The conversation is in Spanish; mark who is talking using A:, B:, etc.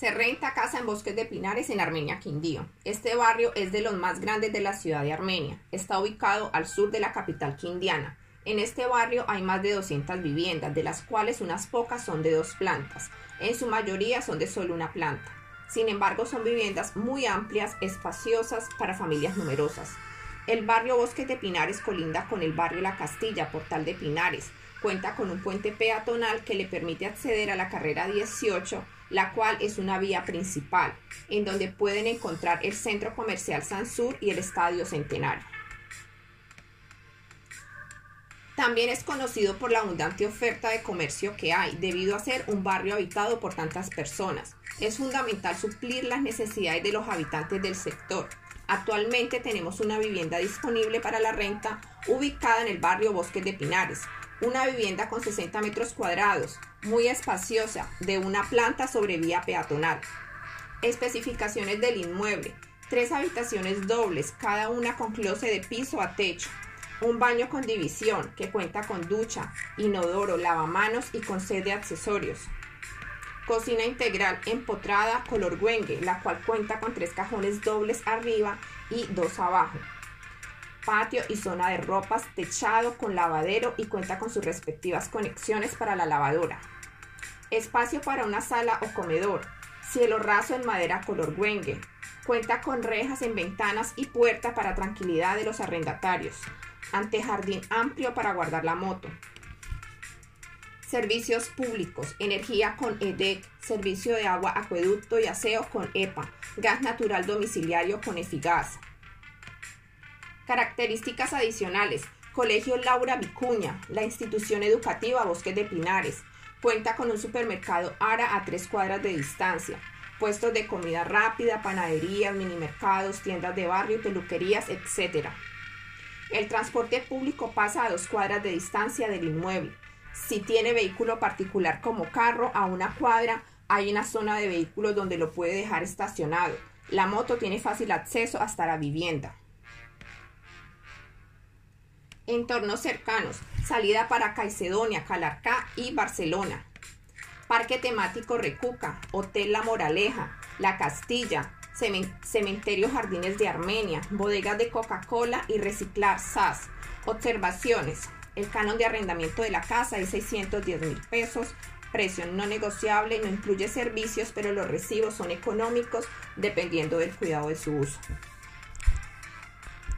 A: Se renta casa en Bosques de Pinares en Armenia, Quindío. Este barrio es de los más grandes de la ciudad de Armenia. Está ubicado al sur de la capital quindiana. En este barrio hay más de 200 viviendas, de las cuales unas pocas son de dos plantas. En su mayoría son de solo una planta. Sin embargo, son viviendas muy amplias, espaciosas para familias numerosas. El barrio Bosques de Pinares colinda con el barrio La Castilla, Portal de Pinares. Cuenta con un puente peatonal que le permite acceder a la carrera 18 la cual es una vía principal, en donde pueden encontrar el Centro Comercial Sansur y el Estadio Centenario. También es conocido por la abundante oferta de comercio que hay, debido a ser un barrio habitado por tantas personas. Es fundamental suplir las necesidades de los habitantes del sector. Actualmente tenemos una vivienda disponible para la renta ubicada en el barrio Bosques de Pinares, una vivienda con 60 metros cuadrados, muy espaciosa, de una planta sobre vía peatonal. Especificaciones del inmueble. Tres habitaciones dobles, cada una con closet de piso a techo. Un baño con división que cuenta con ducha, inodoro, lavamanos y con sed de accesorios. Cocina integral empotrada color güengue, la cual cuenta con tres cajones dobles arriba y dos abajo patio y zona de ropas, techado con lavadero y cuenta con sus respectivas conexiones para la lavadora. Espacio para una sala o comedor. Cielo raso en madera color güengue. Cuenta con rejas en ventanas y puerta para tranquilidad de los arrendatarios. Antejardín amplio para guardar la moto. Servicios públicos, energía con EDEC, servicio de agua, acueducto y aseo con EPA, gas natural domiciliario con Efigas, Características adicionales. Colegio Laura Vicuña, la institución educativa Bosques de Pinares. Cuenta con un supermercado ARA a tres cuadras de distancia. Puestos de comida rápida, panaderías, minimercados, tiendas de barrio, peluquerías, etc. El transporte público pasa a dos cuadras de distancia del inmueble. Si tiene vehículo particular como carro, a una cuadra hay una zona de vehículos donde lo puede dejar estacionado. La moto tiene fácil acceso hasta la vivienda. Entornos cercanos. Salida para Caicedonia, Calarcá y Barcelona. Parque temático Recuca, Hotel La Moraleja, La Castilla, Cementerio Jardines de Armenia, bodegas de Coca-Cola y reciclar SAS. Observaciones. El canon de arrendamiento de la casa es 610 mil pesos. Precio no negociable, no incluye servicios, pero los recibos son económicos dependiendo del cuidado de su uso.